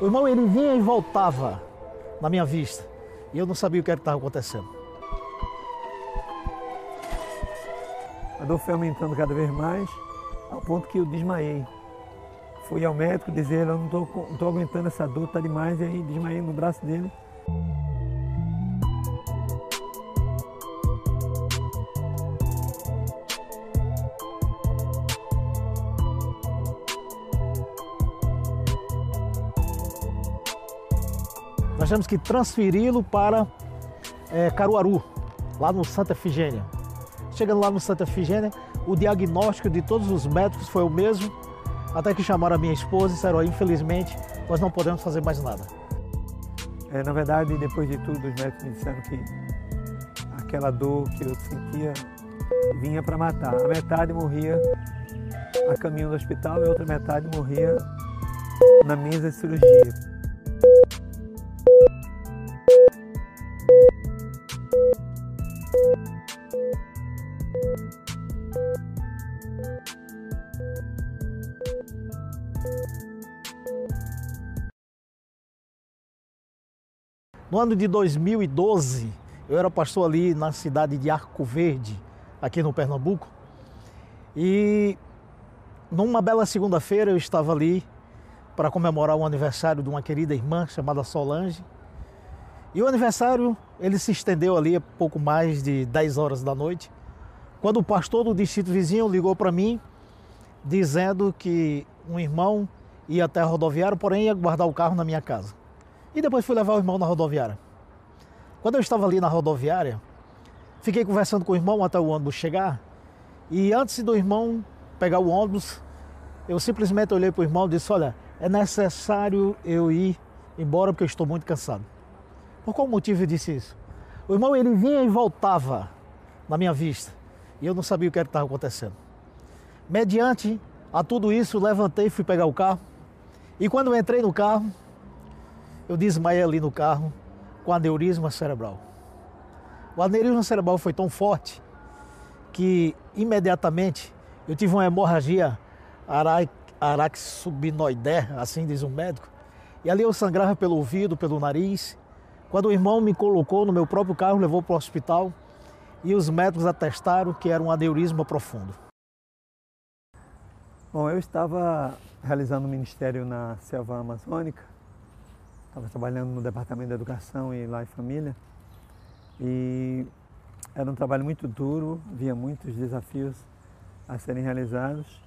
O irmão ele vinha e voltava na minha vista e eu não sabia o que estava acontecendo. A dor foi aumentando cada vez mais, ao ponto que eu desmaiei. Fui ao médico dizer, eu não estou aguentando essa dor, está demais, e aí desmaiei no braço dele. Nós temos que transferi-lo para é, Caruaru, lá no Santa Efigênia. Chegando lá no Santa Efigênia, o diagnóstico de todos os médicos foi o mesmo, até que chamaram a minha esposa e disseram, infelizmente, nós não podemos fazer mais nada. É, na verdade, depois de tudo, os médicos me disseram que aquela dor que eu sentia vinha para matar. A metade morria a caminho do hospital e a outra metade morria na mesa de cirurgia. No ano de 2012, eu era pastor ali na cidade de Arco Verde, aqui no Pernambuco. E numa bela segunda-feira eu estava ali para comemorar o aniversário de uma querida irmã chamada Solange. E o aniversário ele se estendeu ali a pouco mais de 10 horas da noite, quando o pastor do distrito vizinho ligou para mim dizendo que um irmão ia até a rodoviária, porém ia guardar o carro na minha casa. E depois fui levar o irmão na rodoviária. Quando eu estava ali na rodoviária, fiquei conversando com o irmão até o ônibus chegar. E antes do irmão pegar o ônibus, eu simplesmente olhei para o irmão e disse: Olha, é necessário eu ir embora porque eu estou muito cansado. Por qual motivo eu disse isso? O irmão ele vinha e voltava na minha vista e eu não sabia o que estava acontecendo. Mediante a tudo isso, levantei, fui pegar o carro e quando entrei no carro, eu desmaiei ali no carro com aneurisma cerebral. O aneurisma cerebral foi tão forte que imediatamente eu tive uma hemorragia araxubinoidé, assim diz um médico, e ali eu sangrava pelo ouvido, pelo nariz. Quando o irmão me colocou no meu próprio carro, levou para o hospital e os médicos atestaram que era um aneurisma profundo. Bom, eu estava realizando um ministério na selva amazônica estava trabalhando no Departamento de Educação e Lá e Família. E era um trabalho muito duro, havia muitos desafios a serem realizados.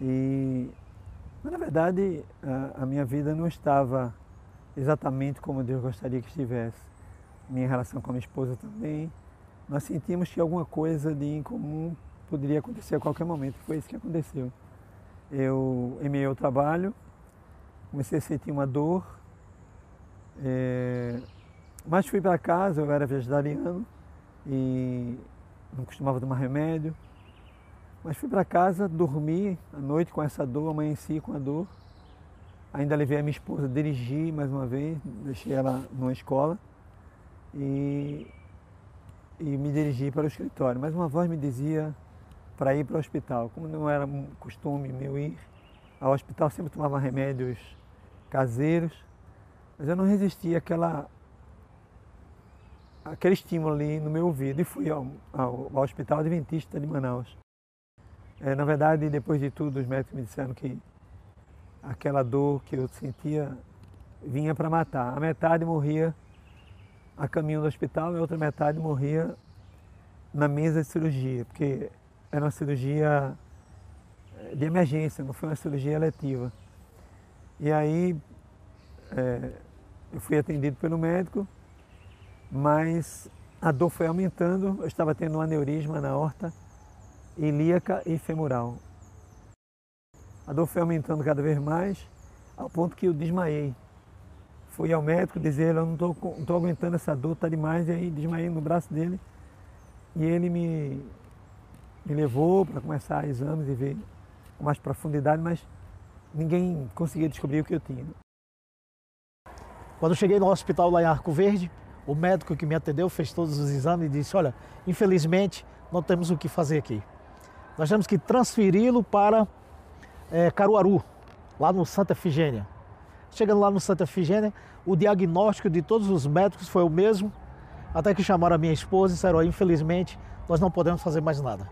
E, na verdade, a, a minha vida não estava exatamente como Deus gostaria que estivesse. Minha relação com a minha esposa também. Nós sentimos que alguma coisa de incomum poderia acontecer a qualquer momento. Foi isso que aconteceu. Eu emei o trabalho, comecei a sentir uma dor é, mas fui para casa, eu era vegetariano e não costumava tomar remédio. Mas fui para casa, dormi à noite com essa dor, amanheci com a dor. Ainda levei a minha esposa, dirigi mais uma vez, deixei ela numa escola e, e me dirigi para o escritório. Mas uma voz me dizia para ir para o hospital. Como não era um costume meu ir ao hospital, sempre tomava remédios caseiros. Mas eu não resisti àquela, àquele estímulo ali no meu ouvido e fui ao, ao, ao Hospital Adventista de Manaus. É, na verdade, depois de tudo, os médicos me disseram que aquela dor que eu sentia vinha para matar. A metade morria a caminho do hospital e a outra metade morria na mesa de cirurgia, porque era uma cirurgia de emergência, não foi uma cirurgia letiva. E aí, é, eu fui atendido pelo médico, mas a dor foi aumentando, eu estava tendo um aneurisma na horta ilíaca e femoral. A dor foi aumentando cada vez mais, ao ponto que eu desmaiei. Fui ao médico dizer, eu não estou aguentando essa dor, está demais, e aí desmaiei no braço dele. E ele me, me levou para começar exames e ver com mais profundidade, mas ninguém conseguia descobrir o que eu tinha. Quando eu cheguei no hospital lá em Arco Verde, O médico que me atendeu fez todos os exames e disse: Olha, infelizmente não temos o que fazer aqui. Nós temos que transferi-lo para é, Caruaru, lá no Santa Efigênia. Chegando lá no Santa Efigênia, o diagnóstico de todos os médicos foi o mesmo, até que chamaram a minha esposa e disseram: oh, infelizmente, nós não podemos fazer mais nada.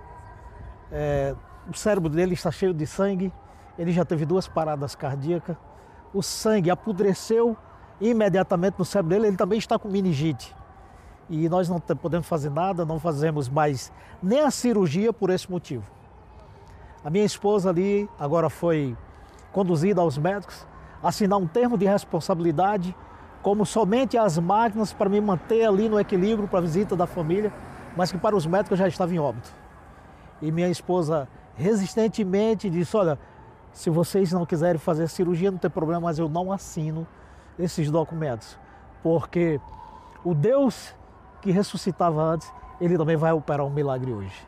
É, o cérebro dele está cheio de sangue, ele já teve duas paradas cardíacas, o sangue apodreceu imediatamente no cérebro dele, ele também está com meningite. E nós não podemos fazer nada, não fazemos mais nem a cirurgia por esse motivo. A minha esposa ali agora foi conduzida aos médicos, assinar um termo de responsabilidade, como somente as máquinas para me manter ali no equilíbrio para a visita da família, mas que para os médicos já estava em óbito. E minha esposa resistentemente disse: Olha, se vocês não quiserem fazer cirurgia, não tem problema, mas eu não assino esses documentos, porque o Deus que ressuscitava antes, ele também vai operar um milagre hoje.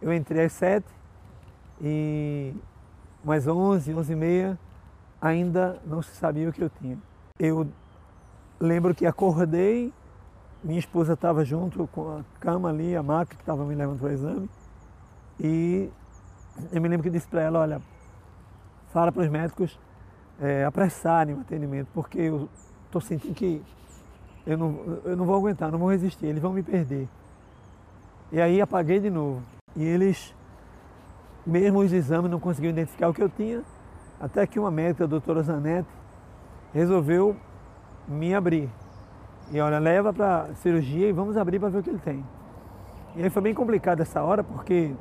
Eu entrei às sete e mais onze, onze e meia, ainda não se sabia o que eu tinha. Eu lembro que acordei, minha esposa estava junto com a cama ali, a maca que estava me levando para o exame, e eu me lembro que disse para ela, olha, fala para os médicos é, apressarem o atendimento, porque eu estou sentindo que eu não, eu não vou aguentar, não vou resistir, eles vão me perder. E aí apaguei de novo. E eles, mesmo os exames, não conseguiram identificar o que eu tinha, até que uma médica, a doutora Zanetti, resolveu me abrir. E olha, leva para cirurgia e vamos abrir para ver o que ele tem. E aí foi bem complicado essa hora, porque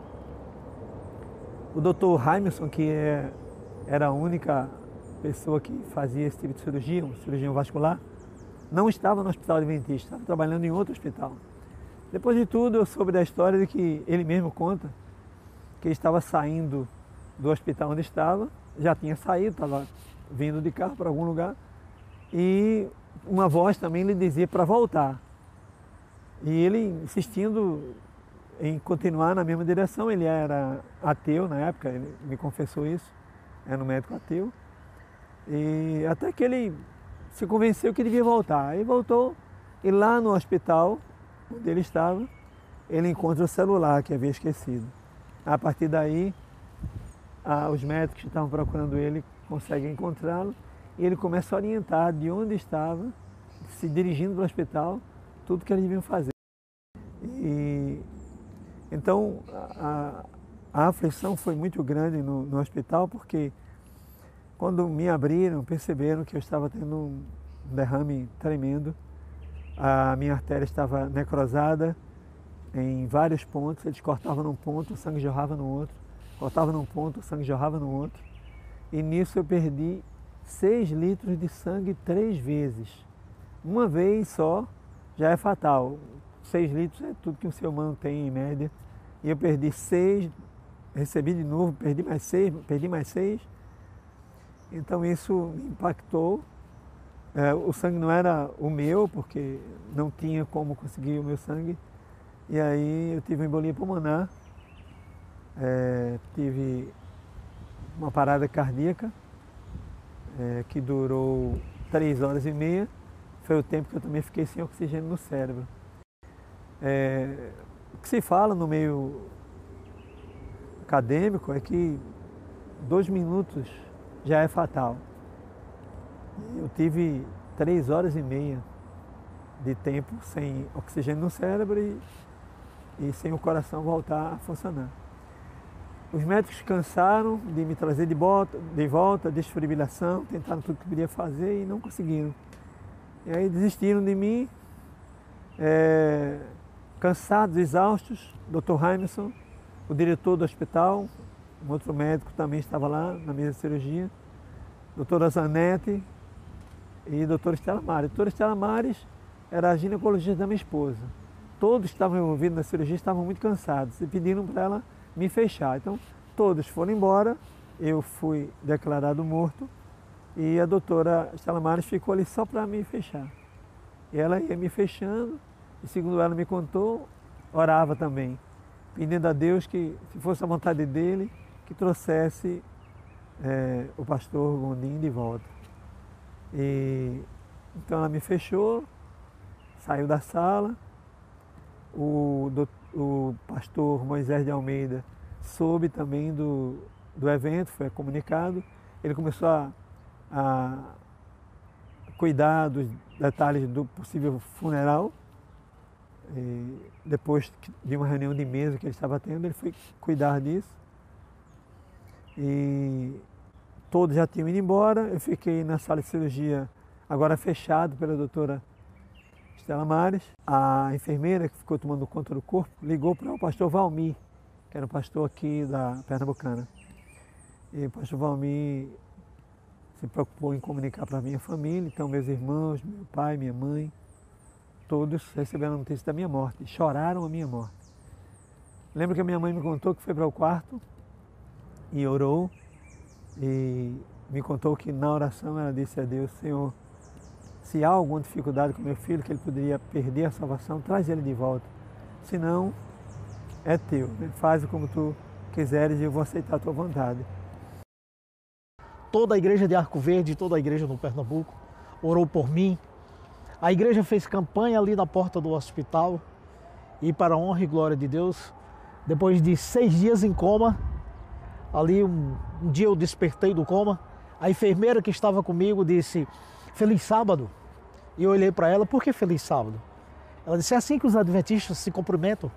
o doutor Jaimson, que é, era a única pessoa que fazia esse tipo de cirurgia, um cirurgião vascular, não estava no hospital adventista, estava trabalhando em outro hospital. Depois de tudo, eu soube da história de que ele mesmo conta que estava saindo do hospital onde estava, já tinha saído, estava vindo de carro para algum lugar, e uma voz também lhe dizia para voltar. E ele insistindo em continuar na mesma direção, ele era ateu na época, ele me confessou isso, era um médico ateu. E até que ele se convenceu que devia voltar. Aí voltou e lá no hospital onde ele estava, ele encontra o celular que havia esquecido. A partir daí, os médicos que estavam procurando ele conseguem encontrá-lo e ele começa a orientar de onde estava, se dirigindo para o hospital, tudo que eles deviam fazer. E então a, a aflição foi muito grande no, no hospital porque quando me abriram, perceberam que eu estava tendo um derrame tremendo. A minha artéria estava necrosada em vários pontos. Eles cortavam num ponto, o sangue jorrava no outro. Cortavam num ponto, o sangue jorrava no outro. E nisso eu perdi 6 litros de sangue três vezes. Uma vez só já é fatal. 6 litros é tudo que um ser humano tem em média. E eu perdi 6, recebi de novo, perdi mais 6, perdi mais 6 então isso impactou. É, o sangue não era o meu, porque não tinha como conseguir o meu sangue. E aí eu tive uma embolia pulmonar, é, tive uma parada cardíaca é, que durou três horas e meia. Foi o tempo que eu também fiquei sem oxigênio no cérebro. É, o que se fala no meio acadêmico é que dois minutos já é fatal. Eu tive três horas e meia de tempo sem oxigênio no cérebro e, e sem o coração voltar a funcionar. Os médicos cansaram de me trazer de volta, de volta, desfibrilação, tentaram tudo que podia fazer e não conseguiram. E aí desistiram de mim, é, cansados, exaustos. Dr. Jameson, o diretor do hospital, um outro médico também estava lá na mesa de cirurgia, doutora Zanetti e doutora Estela Mares. Doutora Estela Mares era a ginecologista da minha esposa. Todos que estavam envolvidos na cirurgia estavam muito cansados e pediram para ela me fechar. Então, todos foram embora, eu fui declarado morto e a doutora Estela Mares ficou ali só para me fechar. E ela ia me fechando e, segundo ela me contou, orava também, pedindo a Deus que, se fosse a vontade dele, que trouxesse é, o pastor Gondim de volta. E Então ela me fechou, saiu da sala, o, o pastor Moisés de Almeida soube também do, do evento, foi comunicado, ele começou a, a cuidar dos detalhes do possível funeral. E depois de uma reunião de mesa que ele estava tendo, ele foi cuidar disso. E todos já tinham ido embora. Eu fiquei na sala de cirurgia, agora fechado pela doutora Estela Mares. A enfermeira que ficou tomando conta do corpo ligou para o pastor Valmir, que era o pastor aqui da Pernambucana. E o pastor Valmir se preocupou em comunicar para a minha família, então meus irmãos, meu pai, minha mãe, todos receberam a notícia da minha morte, choraram a minha morte. Lembro que a minha mãe me contou que foi para o quarto e orou e me contou que na oração ela disse a Deus, Senhor, se há alguma dificuldade com meu filho, que ele poderia perder a salvação, traz ele de volta. Se não, é teu, né? faz como tu quiseres e eu vou aceitar a tua vontade toda a igreja de Arco Verde, toda a igreja no Pernambuco orou por mim. A igreja fez campanha ali na porta do hospital e para a honra e glória de Deus, depois de seis dias em coma, ali um, um dia eu despertei do coma, a enfermeira que estava comigo disse, feliz sábado. E eu olhei para ela, por que feliz sábado? Ela disse, é assim que os adventistas se cumprimentam.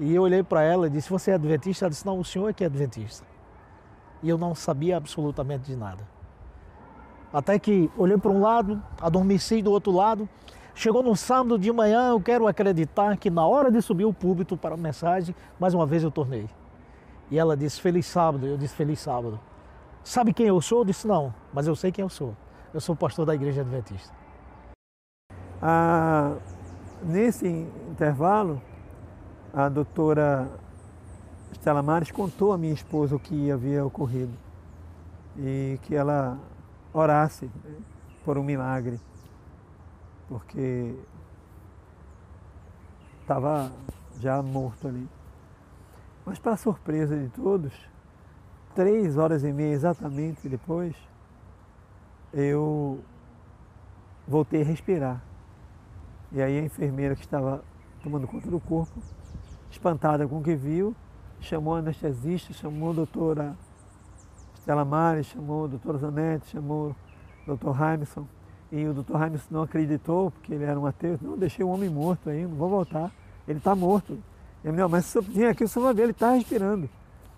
E eu olhei para ela e disse, você é adventista? Ela disse, não, o senhor é que é adventista e eu não sabia absolutamente de nada. Até que olhei para um lado, adormeci do outro lado. Chegou no sábado de manhã, eu quero acreditar que na hora de subir o púlpito para a mensagem, mais uma vez eu tornei. E ela disse: Feliz sábado. Eu disse: Feliz sábado. Sabe quem eu sou? Eu disse: Não, mas eu sei quem eu sou. Eu sou pastor da Igreja Adventista. Ah, nesse intervalo, a doutora Estela Mares contou à minha esposa o que havia ocorrido e que ela orasse por um milagre, porque estava já morto ali. Mas, para surpresa de todos, três horas e meia exatamente depois, eu voltei a respirar. E aí a enfermeira que estava tomando conta do corpo, espantada com o que viu, chamou a anestesista, chamou a doutora Stella Mares, chamou a doutora Zanetti, chamou o doutor Jameson. E o doutor Jameson não acreditou, porque ele era um ateu. Não, deixei o homem morto aí, não vou voltar. Ele está morto. Ele, não, mas vim aqui, você vai ver, ele está respirando.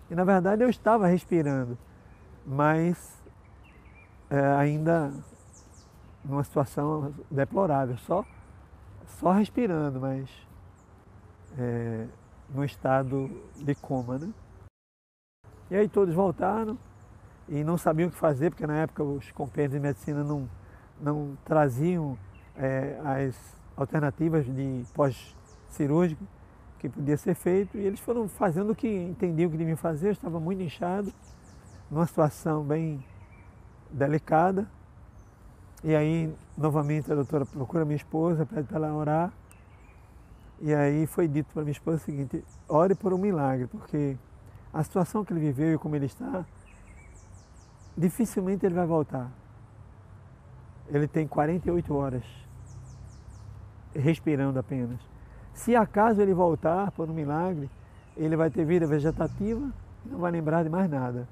E na verdade eu estava respirando, mas é, ainda numa situação deplorável, só, só respirando, mas é, no estado de coma. Né? E aí todos voltaram e não sabiam o que fazer, porque na época os compêndios de medicina não, não traziam é, as alternativas de pós-cirúrgico que podia ser feito, e eles foram fazendo o que entendiam que deviam fazer, eu estava muito inchado, numa situação bem delicada. E aí, novamente, a doutora procura minha esposa, pede para ela orar. E aí foi dito para minha esposa o seguinte: ore por um milagre, porque a situação que ele viveu e como ele está, dificilmente ele vai voltar. Ele tem 48 horas respirando apenas. Se acaso ele voltar por um milagre, ele vai ter vida vegetativa e não vai lembrar de mais nada.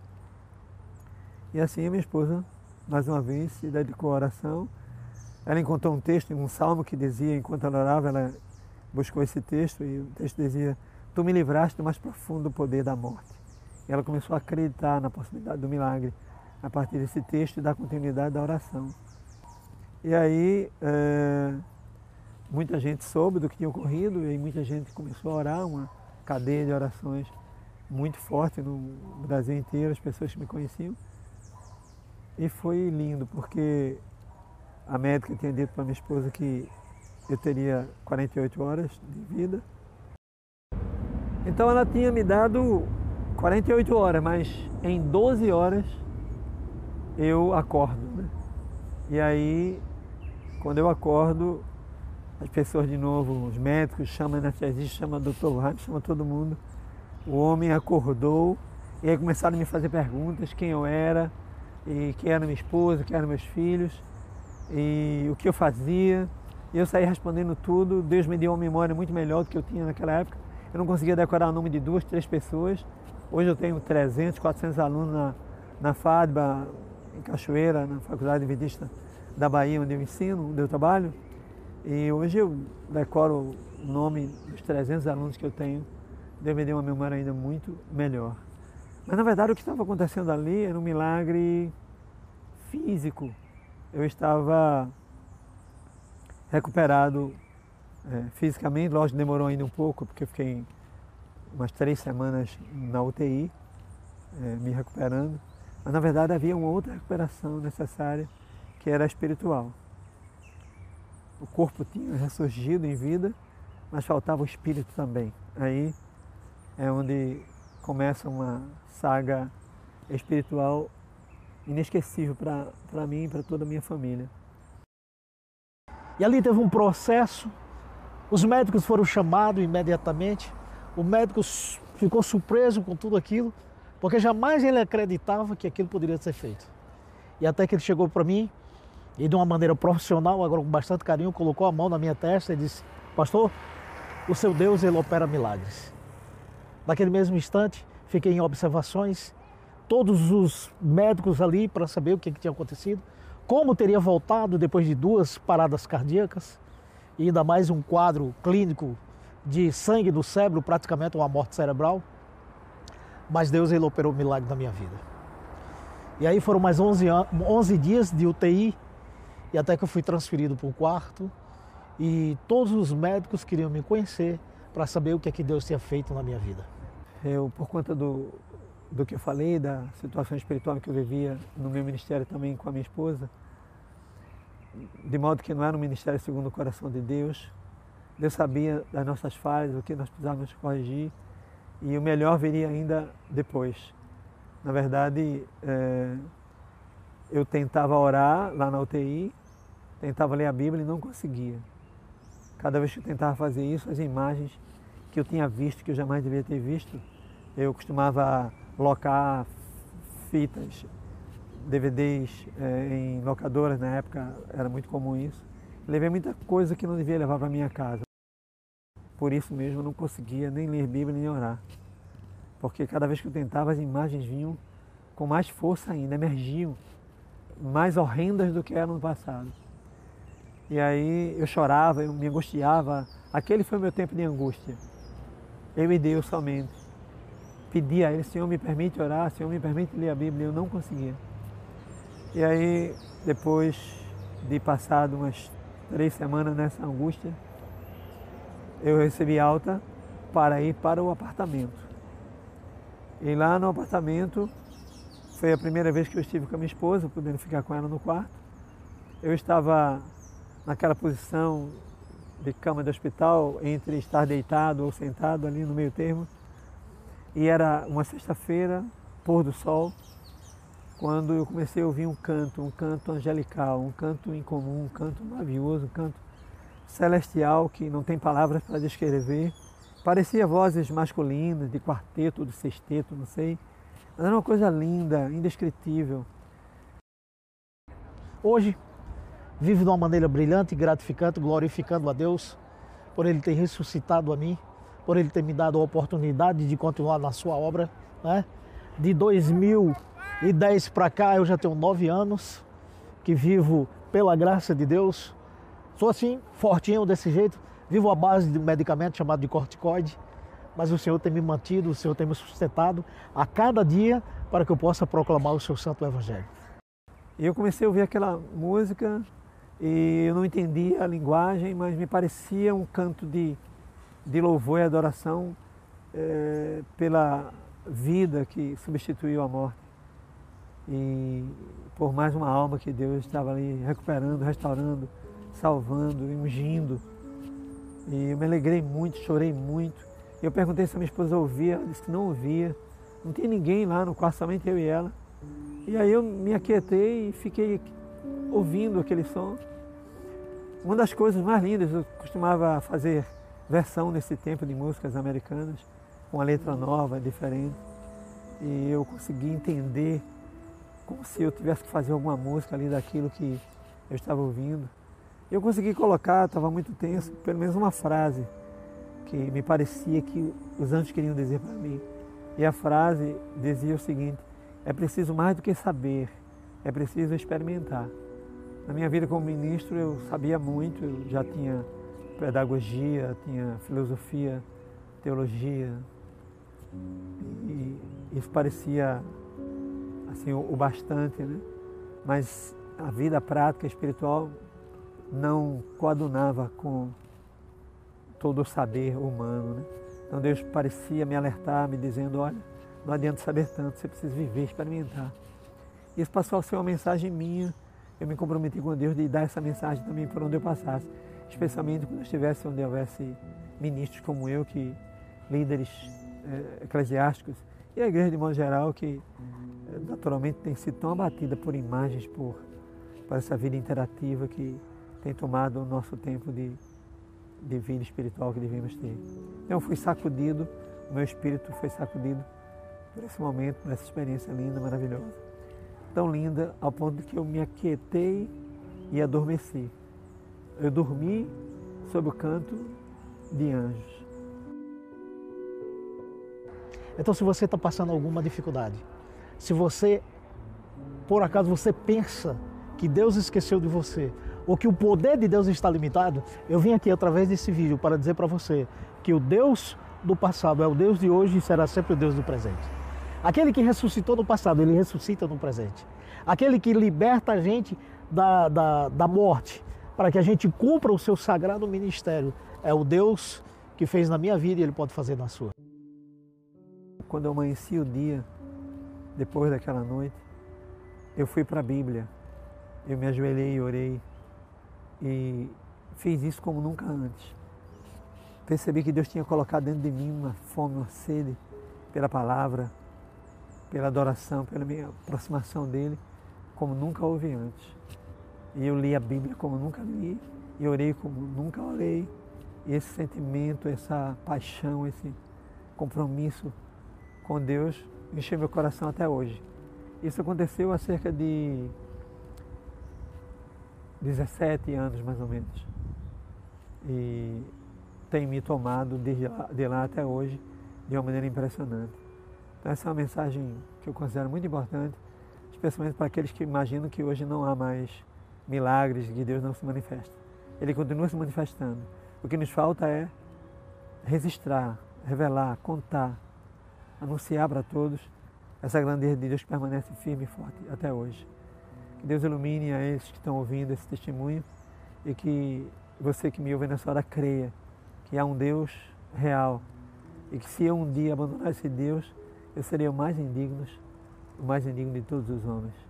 E assim a minha esposa, mais uma vez, se dedicou à oração. Ela encontrou um texto um salmo que dizia, enquanto ela orava, ela buscou esse texto e o texto dizia: Tu me livraste do mais profundo poder da morte. E ela começou a acreditar na possibilidade do milagre a partir desse texto e da continuidade da oração. E aí é, muita gente soube do que tinha ocorrido e muita gente começou a orar, uma cadeia de orações muito forte no Brasil inteiro, as pessoas que me conheciam. E foi lindo, porque a médica tinha dito para minha esposa que eu teria 48 horas de vida. Então ela tinha me dado 48 horas, mas em 12 horas eu acordo. Né? E aí, quando eu acordo, as pessoas de novo, os médicos, chamam anestesista, chamam doutor Ramos, chamam todo mundo. O homem acordou e aí começaram a me fazer perguntas, quem eu era, e quem era minha esposa, quem eram meus filhos. e o que eu fazia. E eu saí respondendo tudo. Deus me deu uma memória muito melhor do que eu tinha naquela época. Eu não conseguia decorar o nome de duas, três pessoas. Hoje eu tenho 300, 400 alunos na, na FADBA, em Cachoeira, na Faculdade Adventista da Bahia, onde eu ensino, onde eu trabalho. E hoje eu decoro o nome dos 300 alunos que eu tenho. Deus me uma memória ainda muito melhor. Mas na verdade o que estava acontecendo ali era um milagre físico. Eu estava recuperado é, fisicamente, lógico, demorou ainda um pouco, porque eu fiquei umas três semanas na UTI, é, me recuperando. Mas na verdade havia uma outra recuperação necessária, que era espiritual. O corpo tinha ressurgido em vida, mas faltava o espírito também. Aí é onde começa uma saga espiritual inesquecível para mim e para toda a minha família. E ali teve um processo, os médicos foram chamados imediatamente, o médico ficou surpreso com tudo aquilo, porque jamais ele acreditava que aquilo poderia ser feito. E até que ele chegou para mim e de uma maneira profissional, agora com bastante carinho, colocou a mão na minha testa e disse: Pastor, o seu Deus ele opera milagres. Naquele mesmo instante, fiquei em observações, todos os médicos ali para saber o que, que tinha acontecido, como teria voltado depois de duas paradas cardíacas e ainda mais um quadro clínico de sangue do cérebro, praticamente uma morte cerebral. Mas Deus ele operou um milagre na minha vida. E aí foram mais 11, 11 dias de UTI e até que eu fui transferido para um quarto e todos os médicos queriam me conhecer para saber o que é que Deus tinha feito na minha vida. Eu, por conta do, do que eu falei, da situação espiritual que eu vivia no meu ministério também com a minha esposa, de modo que não era um ministério segundo o coração de Deus, Deus sabia das nossas falhas, o que nós precisávamos corrigir e o melhor viria ainda depois. Na verdade, é, eu tentava orar lá na UTI, tentava ler a Bíblia e não conseguia. Cada vez que eu tentava fazer isso, as imagens que eu tinha visto, que eu jamais devia ter visto, eu costumava locar fitas, DVDs é, em locadoras, na época era muito comum isso. Levei muita coisa que não devia levar para minha casa. Por isso mesmo eu não conseguia nem ler Bíblia nem orar. Porque cada vez que eu tentava, as imagens vinham com mais força ainda, emergiam, mais horrendas do que eram no passado. E aí eu chorava, eu me angustiava. Aquele foi o meu tempo de angústia. Eu e Deus somente pedi a ele, Senhor, me permite orar, Senhor, me permite ler a Bíblia. Eu não conseguia. E aí, depois de passado umas três semanas nessa angústia, eu recebi alta para ir para o apartamento. E lá no apartamento, foi a primeira vez que eu estive com a minha esposa, podendo ficar com ela no quarto. Eu estava naquela posição de cama de hospital, entre estar deitado ou sentado ali no meio termo. E era uma sexta-feira, pôr do sol, quando eu comecei a ouvir um canto, um canto angelical, um canto incomum, um canto maravilhoso, um canto celestial que não tem palavras para descrever. Parecia vozes masculinas, de quarteto, de sexteto, não sei. Mas era uma coisa linda, indescritível. Hoje, vivo de uma maneira brilhante gratificante, glorificando a Deus por Ele ter ressuscitado a mim por ele ter me dado a oportunidade de continuar na sua obra. Né? De 2010 para cá eu já tenho nove anos que vivo pela graça de Deus. Sou assim, fortinho desse jeito, vivo à base de um medicamento chamado de corticoide, mas o Senhor tem me mantido, o Senhor tem me sustentado a cada dia para que eu possa proclamar o seu santo evangelho. E eu comecei a ouvir aquela música e eu não entendia a linguagem, mas me parecia um canto de de louvor e adoração é, pela vida que substituiu a morte. E por mais uma alma que Deus estava ali recuperando, restaurando, salvando, ungindo. E eu me alegrei muito, chorei muito. Eu perguntei se a minha esposa ouvia, ela disse que não ouvia. Não tinha ninguém lá no quarto, somente eu e ela. E aí eu me aquietei e fiquei ouvindo aquele som. Uma das coisas mais lindas, eu costumava fazer versão nesse tempo de músicas americanas, com a letra nova, diferente. E eu consegui entender como se eu tivesse que fazer alguma música ali daquilo que eu estava ouvindo. Eu consegui colocar, estava muito tenso, pelo menos uma frase que me parecia que os anjos queriam dizer para mim. E a frase dizia o seguinte: é preciso mais do que saber, é preciso experimentar. Na minha vida como ministro, eu sabia muito, eu já tinha pedagogia, tinha filosofia, teologia. E isso parecia assim o bastante, né? Mas a vida prática espiritual não coadunava com todo o saber humano, né? Então Deus parecia me alertar, me dizendo, olha, não adianta saber tanto, você precisa viver, experimentar. Isso passou a ser uma mensagem minha eu me comprometi com Deus de dar essa mensagem também por onde eu passasse, especialmente quando eu estivesse onde houvesse ministros como eu, que líderes é, eclesiásticos e a igreja de modo geral que é, naturalmente tem sido tão abatida por imagens, por, por essa vida interativa que tem tomado o nosso tempo de, de vida espiritual que devemos ter. Então eu fui sacudido, o meu espírito foi sacudido por esse momento, por essa experiência linda, maravilhosa tão linda ao ponto que eu me aquietei e adormeci. Eu dormi sob o canto de anjos. Então, se você está passando alguma dificuldade, se você, por acaso, você pensa que Deus esqueceu de você, ou que o poder de Deus está limitado, eu vim aqui através desse vídeo para dizer para você que o Deus do passado é o Deus de hoje e será sempre o Deus do presente. Aquele que ressuscitou no passado, ele ressuscita no presente. Aquele que liberta a gente da, da, da morte, para que a gente cumpra o seu sagrado ministério, é o Deus que fez na minha vida e ele pode fazer na sua. Quando eu amanheci o dia, depois daquela noite, eu fui para a Bíblia. Eu me ajoelhei e orei e fiz isso como nunca antes. Percebi que Deus tinha colocado dentro de mim uma fome, uma sede pela palavra, pela adoração, pela minha aproximação dele, como nunca houve antes. E eu li a Bíblia como nunca li, e orei como nunca orei. E esse sentimento, essa paixão, esse compromisso com Deus encheu meu coração até hoje. Isso aconteceu há cerca de 17 anos, mais ou menos. E tem me tomado desde lá, de lá até hoje de uma maneira impressionante. Então, essa é uma mensagem que eu considero muito importante, especialmente para aqueles que imaginam que hoje não há mais milagres, que Deus não se manifesta. Ele continua se manifestando. O que nos falta é registrar, revelar, contar, anunciar para todos essa grandeza de Deus que permanece firme e forte até hoje. Que Deus ilumine a esses que estão ouvindo esse testemunho e que você que me ouve nessa hora creia que há um Deus real e que se eu um dia abandonar esse Deus, eu serei o mais indigno, o mais indigno de todos os homens.